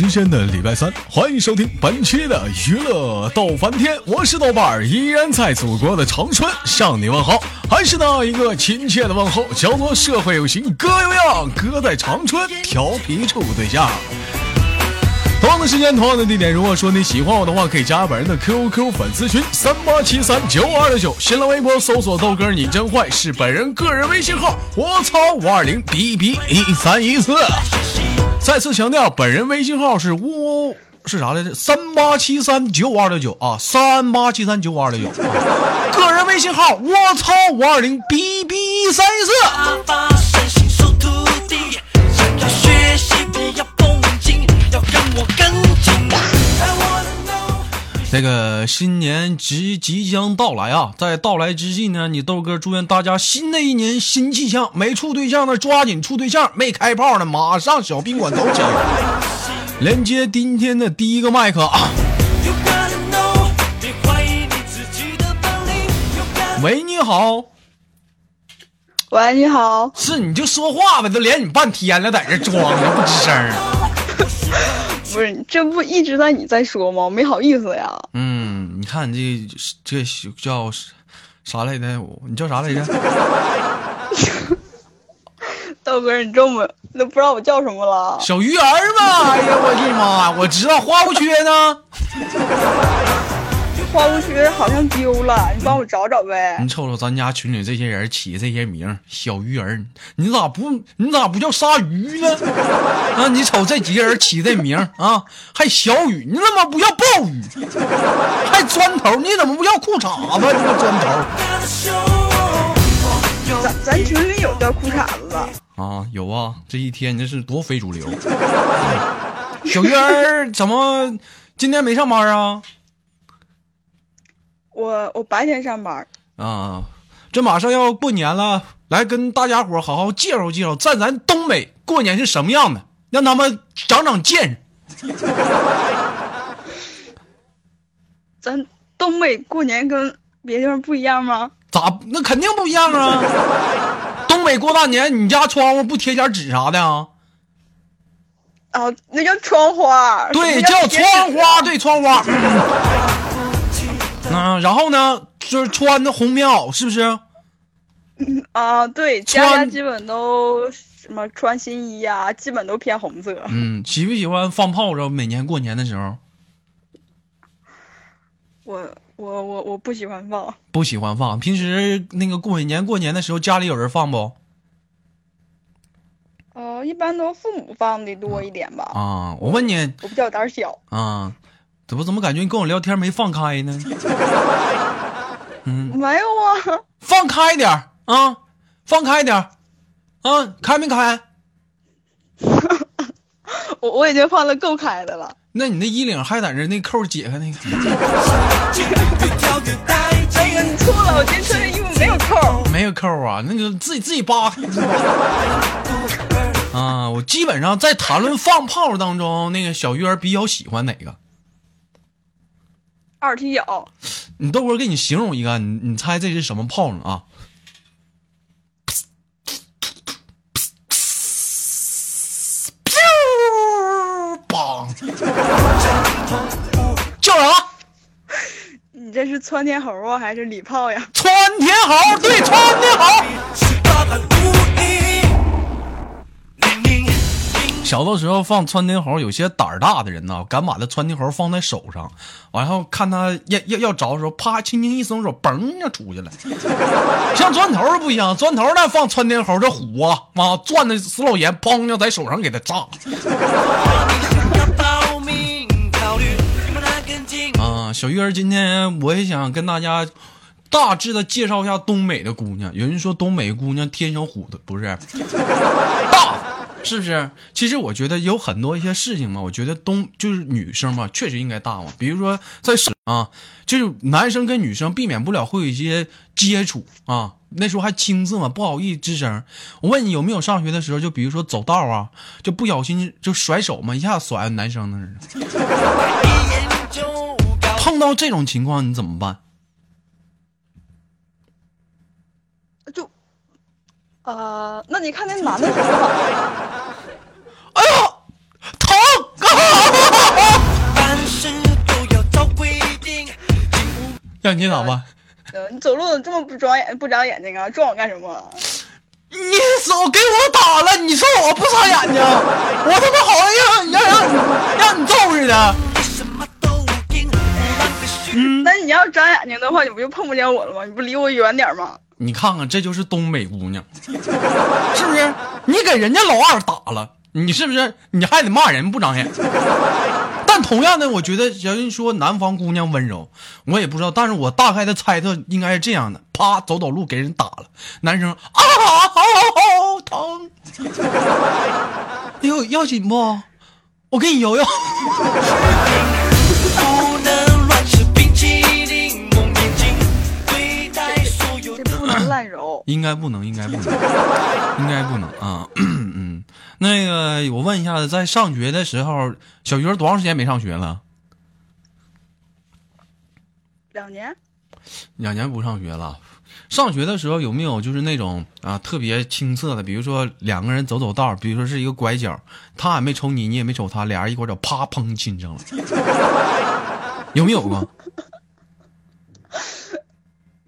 时间的礼拜三，欢迎收听本期的娱乐逗翻天，我是豆瓣儿，依然在祖国的长春向你问好，还是那一个亲切的问候，叫做社会有型哥有样，哥在长春调皮处对象。同样的时间，同样的地点。如果说你喜欢我的话，可以加本人的 QQ 粉丝群三八七三九二六九，新浪微博搜索豆哥你真坏，是本人个人微信号。我操五二零 B B 一三一四。再次强调，本人微信号是五是啥来着？三八七三九五二六九啊，三八七三九五二六九。个人微信号我操五二零 B B 三一四。这个新年即即将到来啊，在到来之际呢，你豆哥祝愿大家新的一年新气象，没处对象的抓紧处对象，没开炮的马上小宾馆走起。连接今天的第一个麦克啊，喂，你好，喂，你好，是你就说话呗，都连你半天了，在这装呢，不吱声儿。不是，这不一直在你在说吗？我没好意思呀。嗯，你看你这这叫啥来着？你叫啥来着？道哥，你这么都不知道我叫什么了？小鱼儿嘛！哎呀，我的妈！我知道花无缺呢。花无缺好像丢了，你帮我找找呗。你瞅瞅咱家群里这些人起的这些名，小鱼儿，你咋不你咋不叫鲨鱼呢？啊，你瞅这几个人起这名啊，还小雨，你怎么不叫暴雨？还砖头，你怎么不叫裤衩子？你个砖头。咱咱群里有叫裤衩子的啊，有啊，这一天你这是多非主流。小鱼儿怎么今天没上班啊？我我白天上班啊，这马上要过年了，来跟大家伙好好介绍介绍，在咱东北过年是什么样的，让他们长长见识。咱东北过年跟别地方不一样吗？咋？那肯定不一样啊！东北过大年，你家窗户不贴点纸啥的啊？啊，那叫窗花。对，叫窗花，对，窗花。嗯，然后呢，就是穿的红棉袄，是不是？啊，对，家家基本都什么穿新衣呀，基本都偏红色。嗯，喜不喜欢放炮仗？每年过年的时候，我我我我不喜欢放，不喜欢放。平时那个过年过年的时候，家里有人放不？呃，一般都父母放的多一点吧。啊，我问你，我比较胆小啊。怎么怎么感觉你跟我聊天没放开呢？嗯，没有啊，放开点啊，放开点啊，开没开？我我已经放的够开的了。那你那衣领还在那那扣解开那个？哎呀，你错了，我今天穿的衣服没有扣。没有扣啊，那个自己自己扒。啊，我基本上在谈论放炮当中，那个小鱼儿比较喜欢哪个？二踢脚，你豆哥给你形容一个，你你猜这是什么炮呢啊？砰！叫啥？你这是窜天猴啊，还是礼炮呀？窜天猴，对，窜天猴。小的时候放窜天猴，有些胆儿大的人呢，敢把那窜天猴放在手上，完后看他要要要着的时候，啪，轻轻一松手，嘣就出去了。像砖头不一样，砖头那放窜天猴，这虎啊，妈转的死老严，砰就在手上给他炸。啊，小鱼儿，今天我也想跟大家大致的介绍一下东北的姑娘。有人说东北姑娘天生虎的，不是 大。是不是？其实我觉得有很多一些事情嘛，我觉得东就是女生嘛，确实应该大嘛。比如说在啊，就是男生跟女生避免不了会有一些接触啊。那时候还青涩嘛，不好意思吱声。我问你有没有上学的时候，就比如说走道啊，就不小心就甩手嘛，一下甩男生那儿 碰到这种情况你怎么办？啊，那你看那男的，哎呦，疼！让你打吧，你走路怎么这么不长眼？不长眼睛啊，撞我干什么？你手，给我打了！你说我不长眼睛，我他妈好让让让让你揍似的。嗯，那你要长眼睛的话，你不就碰不见我了吗？你不离我远点吗？你看看，这就是东北姑娘，是不是？你给人家老二打了，你是不是？你还得骂人不长眼。但同样的，我觉得人说南方姑娘温柔，我也不知道，但是我大概的猜测应该是这样的：啪，走走路给人打了，男生啊，好疼！哎呦，要紧不？我给你摇摇。应该不能，应该不能，应该不能啊！嗯，那个我问一下子，在上学的时候，小鱼儿多长时间没上学了？两年。两年不上学了。上学的时候有没有就是那种啊特别青涩的？比如说两个人走走道，比如说是一个拐角，他也没瞅你，你也没瞅他，俩人一拐角，啪砰亲上了，有没有过？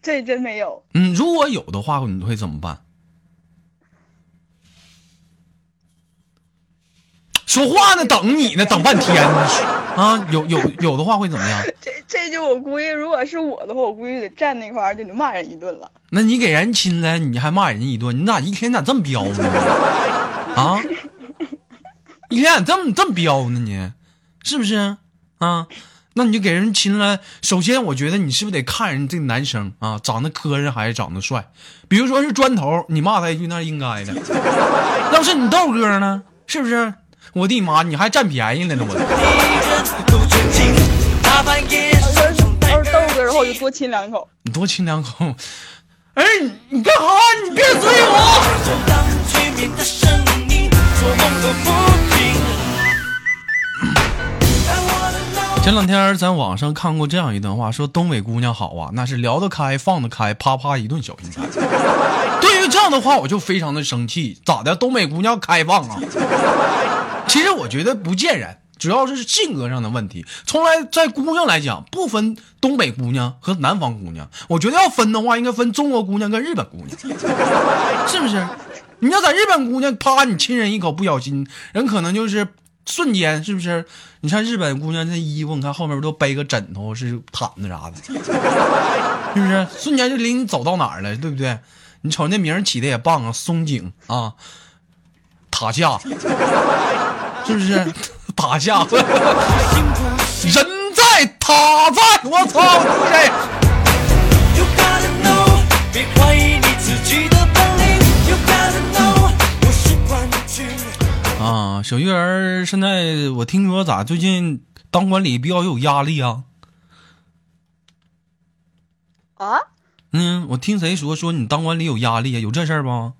这真没有。嗯，如果有的话，你会怎么办？说话呢，等你呢，等半天呢啊！有有有的话会怎么样？这这就我估计，如果是我的话，我估计得站那块儿就得骂人一顿了。那你给人亲了，你还骂人家一顿？你咋一天咋这么彪呢？啊！一天咋这么这么彪呢？你是不是啊？那你就给人亲了。首先，我觉得你是不是得看人这个男生啊，长得磕碜还是长得帅？比如说是砖头，你骂他一句那是应该的。要是你豆哥呢？是不是？我的妈，你还占便宜了呢！我。要是豆哥的话，我就多亲两口。你多亲两口。哎，你干啥？你别追我！前两天在网上看过这样一段话，说东北姑娘好啊，那是聊得开放得开，啪啪一顿小平台。对于这样的话，我就非常的生气。咋的？东北姑娘开放啊？其实我觉得不见然，主要是性格上的问题。从来在姑娘来讲，不分东北姑娘和南方姑娘。我觉得要分的话，应该分中国姑娘跟日本姑娘，是不是？你要在日本姑娘，啪，你亲人一口，不小心，人可能就是。瞬间是不是？你看日本姑娘那衣服，你看后面不都背个枕头是毯子啥的，是不是？瞬间就领你走到哪儿了，对不对？你瞅那名起的也棒啊，松井啊，塔下，是不是？塔下，人在塔在，我操，啊，小鱼儿，现在我听说咋最近当管理比较有压力啊？啊？嗯，我听谁说说你当管理有压力啊？有这事儿不？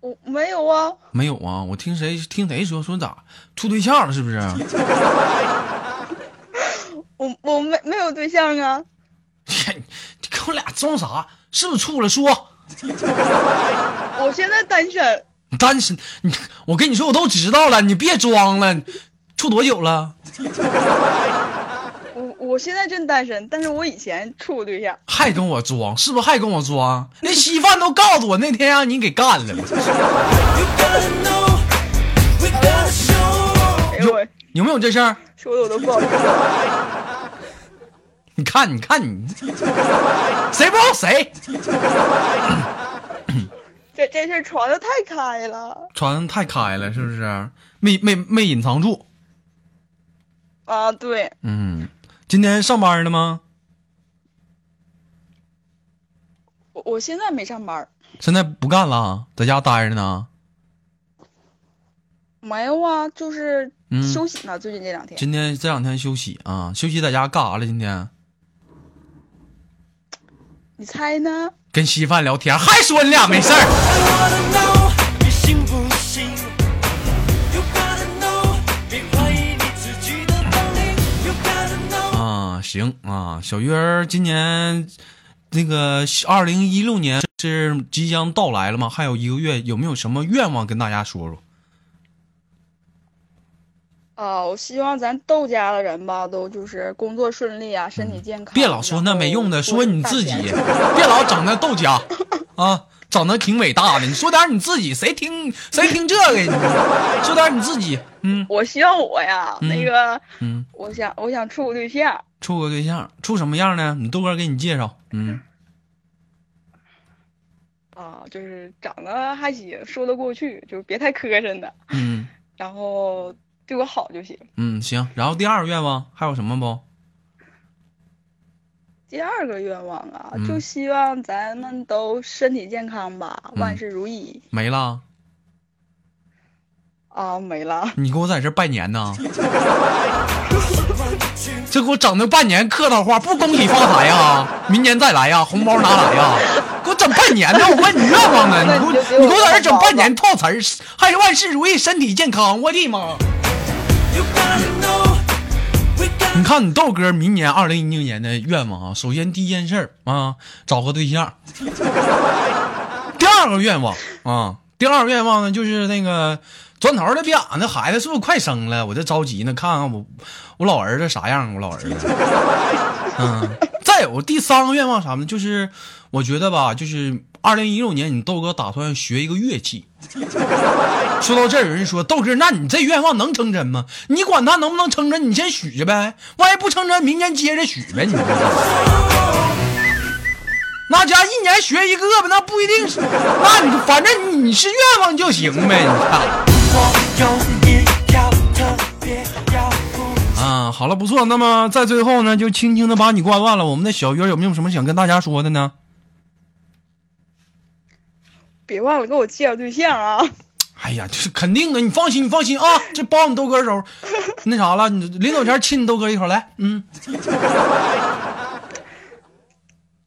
我没有啊。没有啊？我听谁听谁说说咋处对象了？是不是？我我没没有对象啊。你跟我俩装啥？是不是处了？说。我现在单身。单身，你我跟你说，我都知道了，你别装了，处多久了？我我现在真单身，但是我以前处过对象。还跟我装，是不是还跟我装？那稀饭都告诉我那天让你给干了。有有没有这事儿？说的我都不好意思。你看，你看你，谁不知道谁？这这事传的太开了，传的太开了，是不是？没没没隐藏住。啊，对。嗯，今天上班了吗？我我现在没上班。现在不干了，在家待着呢。没有啊，就是休息呢。最近这两天。今天这两天休息啊，休息在家干啥了？今天？你猜呢？跟稀饭聊天，还说你俩没事儿。啊，行啊，小鱼儿，今年那个二零一六年是即将到来了吗？还有一个月，有没有什么愿望跟大家说说？啊，我希望咱窦家的人吧，都就是工作顺利啊，身体健康。别老说那没用的，说你自己，别老整那窦家 啊，整的挺伟大的。你说点你自己，谁听谁听这个？你说点你自己，嗯我希望我呀，嗯那个，嗯，我想我想处个对象，处个对象，处什么样呢？你豆哥给你介绍，嗯，啊，就是长得还行，说得过去，就是别太磕碜的，嗯然后对我好就行。嗯，行。然后第二个愿望还有什么不？第二个愿望啊，嗯就希望咱们都身体健康吧，嗯万事如意没了？啊，没了。你给我在这拜年呢？这给我整的半年客套话，不恭喜发财呀？明年再来呀？红包拿来呀？给我整半年呢？我问你愿望呢？你给我 在这整半年套词儿，还是万事如意，身体健康？我的妈！你看你豆哥明年二零一六年的愿望啊，首先第一件事啊，找个对象。第二个愿望啊，第二个愿望呢就是那个砖头的别俺那孩子是不是快生了？我这着急呢，看看我我老儿子啥样，我老儿子。嗯，再有第三个愿望啥呢？就是我觉得吧，就是二零一六年你豆哥打算学一个乐器。说到这儿，有人说豆哥，那你这愿望能成真吗？你管他能不能成真，你先许去呗。万一不成真，明年接着许呗。你说那家一年学一个吧，那不一定是。那你反正你是愿望就行呗。你看啊，好了，不错。那么在最后呢，就轻轻的把你挂断了。我们的小鱼儿有没有什么想跟大家说的呢？别忘了给我介绍对象啊！哎呀，这是肯定的，你放心，你放心啊，这包你豆哥手。那啥了，你临走前亲你豆哥一口来，嗯，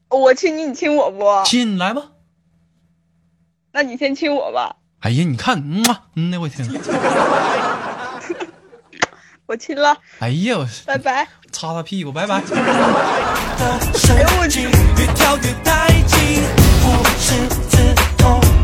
我亲你，你亲我不？亲来吧。那你先亲我吧。哎呀，你看，嗯嘛，嗯呐，我天，我亲了，哎呀，我拜拜。擦擦屁股，拜拜。哎呦我去！越跳越带劲，不是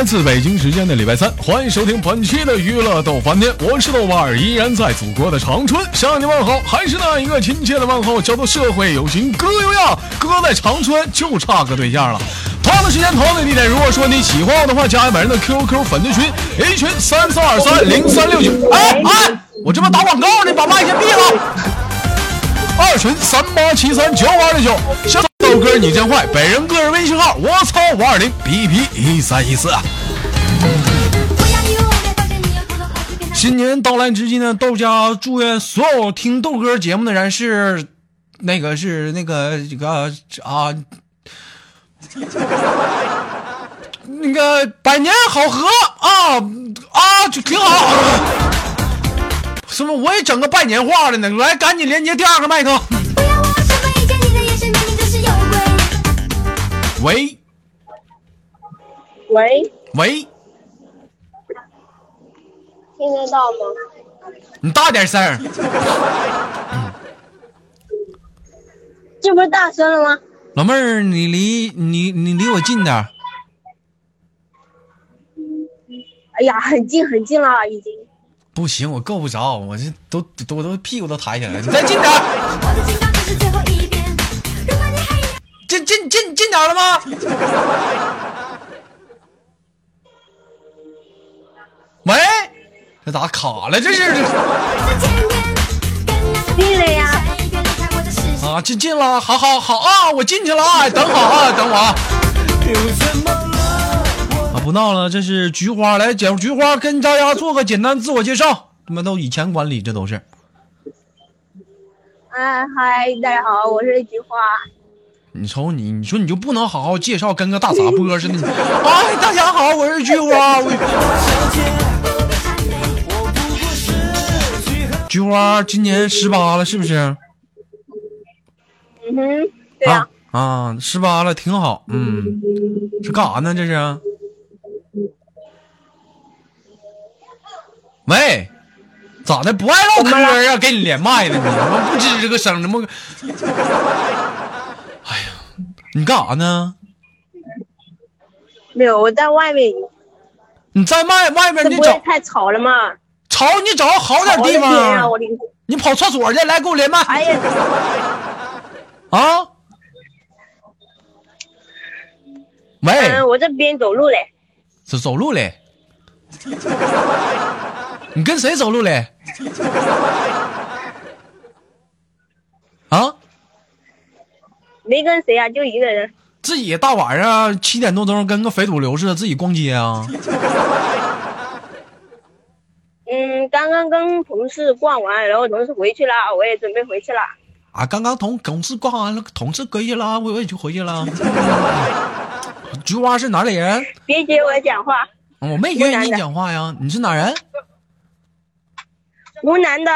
来自北京时间的礼拜三，欢迎收听本期的娱乐逗翻天，我是豆瓣儿，依然在祖国的长春向你问好，还是那一个亲切的问候，叫做社会有情哥有样，哥在长春就差个对象了。同样的时间，同样的地点，如果说你喜欢我的话，加一本人的 QQ 粉丝群，A 群三三二三零三六九。哎哎，我这不打广告呢，把麦先闭了。二群三八七三九五二六九，豆哥你真坏，本人个人微信号我操五二零 B B 一三一四。新年到来之际呢，豆家祝愿所有听豆哥节目的人是那个是那个这个啊，那个百年好合啊啊，就挺好。什么？我也整个拜年话的呢，来，赶紧连接第二个麦克。喂喂，喂，听得到吗？你大点声儿。这不是大声了吗？老妹儿，你离你你离我近点儿。哎呀，很近很近了，已经。不行，我够不着，我这都都我都屁股都抬起来了。你再近点儿，点了吗？喂，这咋卡了？这是。啊，进进了，好好好啊，我进去了啊，等好啊，等我啊。啊，不闹了，这是菊花，来，姐菊花跟大家做个简单自我介绍。他妈都以前管理，这都是。哎，嗨，大家好，我是菊花。你瞅你，你说你就不能好好介绍，跟个大杂播似的？你哎，大家好，我是菊花。菊花今年十八了，是不是？嗯哼，对啊，啊，十八了，挺好。嗯，是干啥呢？这是？喂，咋的？不爱唠嗑啊？给你连麦了，你怎么不吱个声？怎么？你干啥呢？没有，我在外面，你在外外面，你找太吵了吗？吵，你找个好点地方。你跑厕所去，来给我连麦哎呀，啊！喂，嗯，我这边走路嘞，走走路嘞？你跟谁走路嘞？啊？没跟谁啊，就一个人。自己大晚上七点多钟跟个肥土流似的，自己逛街啊？嗯，刚刚跟同事逛完，然后同事回去了，我也准备回去了。啊，刚刚同同事逛完了，同事回去了，我我也就回去了。菊花是哪里人？别接我讲话，我没跟你讲话呀。你是哪人？湖南的，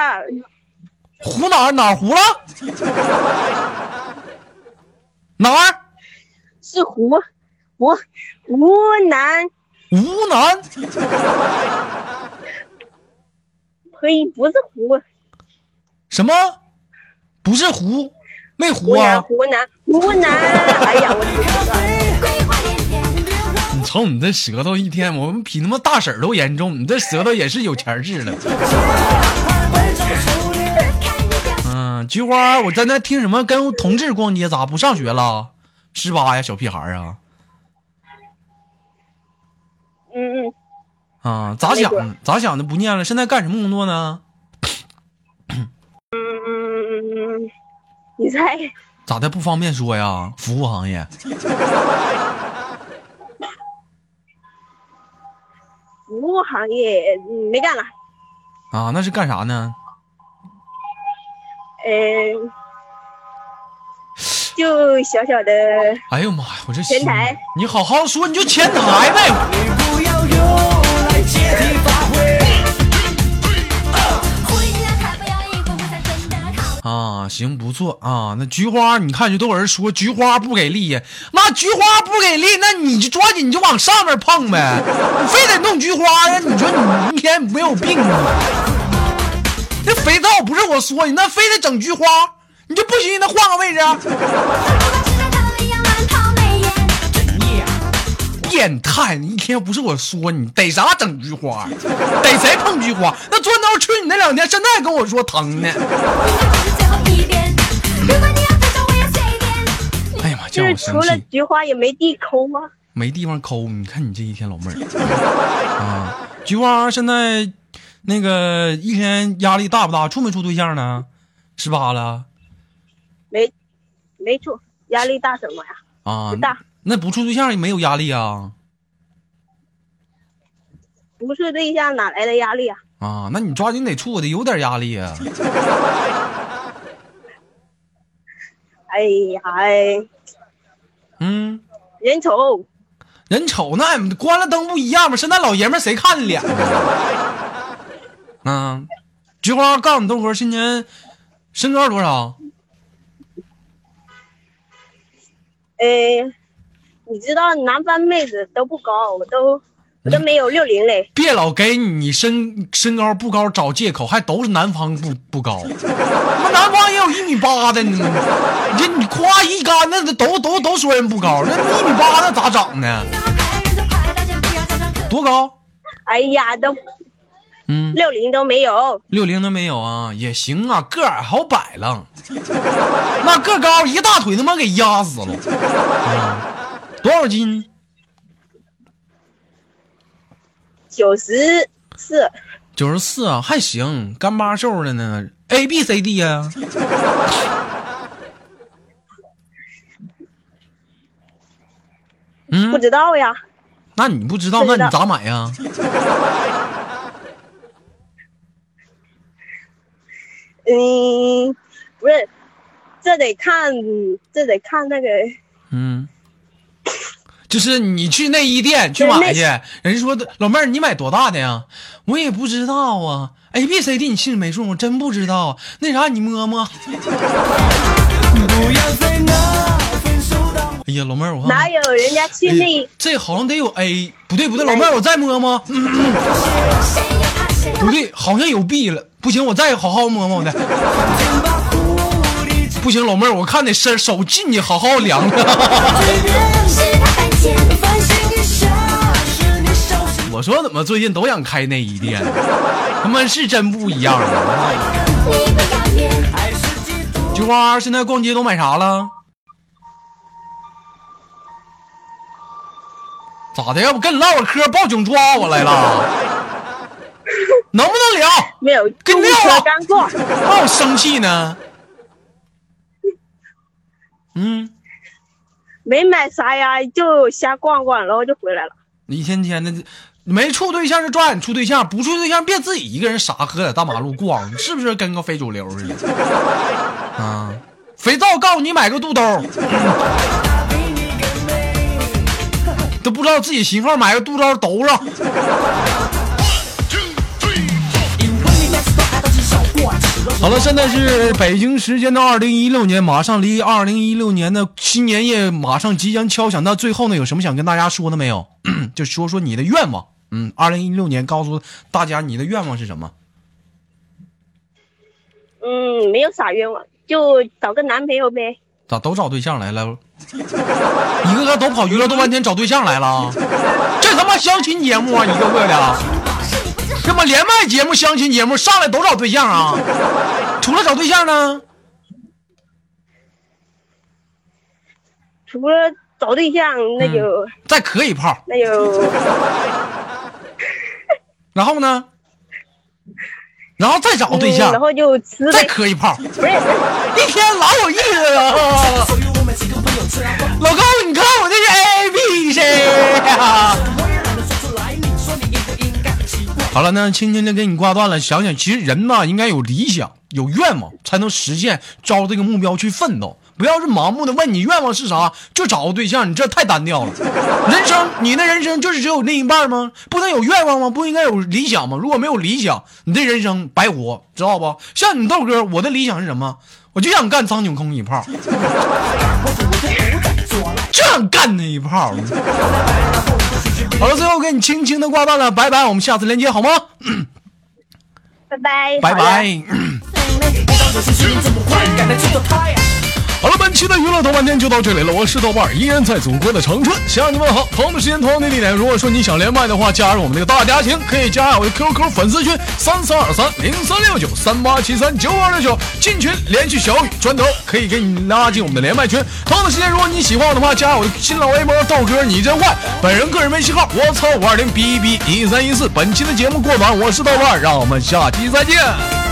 湖哪儿哪儿湖了？哪儿？是湖湖湖南，湖南？呸，不是湖，什么？不是湖？没湖啊？湖南湖南。哎呀，我桂花连天，你瞅你这舌头，一天我们比他妈大婶儿都严重，你这舌头也是有钱治的。嗯，菊花，我在那听什么跟同志逛街，咋不上学了？十八呀，小屁孩啊！嗯嗯，啊，咋想的？咋想的？不念了？现在干什么工作呢？嗯嗯嗯，你猜？咋的？不方便说呀？服务行业。服务行业嗯没干了，啊，那是干啥呢？嗯，就小小的，哎呦妈呀，我这前台，你好好说，你就前台呗。啊，行，不错啊。那菊花，你看就都有人说菊花不给力呀，那菊花不给力，那你就抓紧你就往上面碰呗，你非得弄菊花呀？你说你明天没有病啊？那肥皂不是我说你，那非得整菊花，你就不行，那换个位置变态！你一天不是我说你逮啥整菊花，逮谁碰菊花？那钻刀吃你那两天，现在跟我说疼呢。哎呀妈，叫我就是除了。菊花也没地抠吗。没地方抠，你看你这一天老妹儿啊，菊花现在那个一天压力大不大？处没处对象呢？十八了没没处，压力大什么呀？啊不？大，那不处对象也没有压力啊？不处对象哪来的压力啊？啊，那你抓紧得处，得有点压力啊。哎呀，哎，嗯，人丑，人丑那关了灯不一样吗？现在老爷们谁看你脸呢？啊，菊花告诉你豆哥，今年身高多少？哎，你知道南方妹子都不高，我都我都没有六零嘞。别老给你身身高不高找借口，还都是南方不不高，那南方也有一米八的呢。你这你夸一杆子，都都都说人不高，那一米八那咋长呢？多高？哎呀，都嗯，六零都没有。六零都没有啊，也行啊，个矮好摆了，那个高一大腿他妈给压死了。啊，多少斤？九十四，九十四啊，还行，干巴瘦的呢。A B C D 呀、嗯不，知道呀。那你不知道那你咋买呀？嗯，不是，这得看，这得看那个，嗯，就是你去内衣店去买去，人家说的老妹儿你买多大的呀？我也不知道啊，A B C D 你心里没数，我真不知道。那啥你摸摸。哎呀，老妹儿我看看哪有人家去哎那这好像得有 A，不对不对，老妹儿我再摸摸，嗯不对，好像有币了，不行，我再好好摸摸的。不行，老妹儿，我看得伸手进去好好量量。我说怎么最近都想开内衣店，他妈是真不一样啊！菊花现在逛街都买啥了？咋的？要不跟你唠会嗑，报警抓我来了？能不能聊？没有跟公车撂啊刚过，让我生气呢？嗯，没买啥呀，就瞎逛逛，然后就回来了。你一天天的，没处对象就抓紧处对象，不处对象别自己一个人傻喝在大马路逛，是不是跟个非主流似的？啊，肥皂告诉你买个肚兜，都不知道自己型号，买个肚兜兜上。好了，现在是北京时间的二零一六年，马上离二零一六年的新年夜马上即将敲响。那最后呢，有什么想跟大家说的没有？就说说你的愿望。嗯，二零一六年告诉大家你的愿望是什么？嗯，没有啥愿望，就找个男朋友呗。咋都找对象来了？一个个都跑娱乐多半天找对象来了？这他妈相亲节目啊，一个个的。这么连麦节目、相亲节目上来都找对象啊？除了找对象呢？除了找对象，那就、再磕一炮，那就 然后呢？然后再找对象嗯，然后就吃再。磕一炮，不是一天老有意思了。老高，你看我这是 A B C 呀。好了，那轻轻的给你挂断了。想想，其实人呐，应该有理想、有愿望，才能实现，朝这个目标去奋斗。不要是盲目的问你愿望是啥，就找个对象，你这太单调了。人生，你的人生就是只有另一半吗？不能有愿望吗？不应该有理想吗？如果没有理想，你这人生白活，知道不？像你豆哥，我的理想是什么？我就想干张景空一炮，就想干那一炮。好了，最后给你轻轻的挂断了，拜拜，我们下次连接好吗？拜拜，拜拜。好了，本期的娱乐豆瓣天就到这里了，我是豆瓣，依然在祖国的长春向你问好。同样的时间，同样的地点，如果说你想连麦的话，加入我们这个大家庭，可以加我的 QQ 粉丝群三三二三零三六九三八七三九二六九，进群联系小雨砖头，可以给你拉进我们的连麦群。同样的时间，如果你喜欢我的话，加我的新浪微博豆哥你真坏，本人个人微信号我操五二零 b b 一三一四。本期的节目过短，我是豆瓣，让我们下期再见。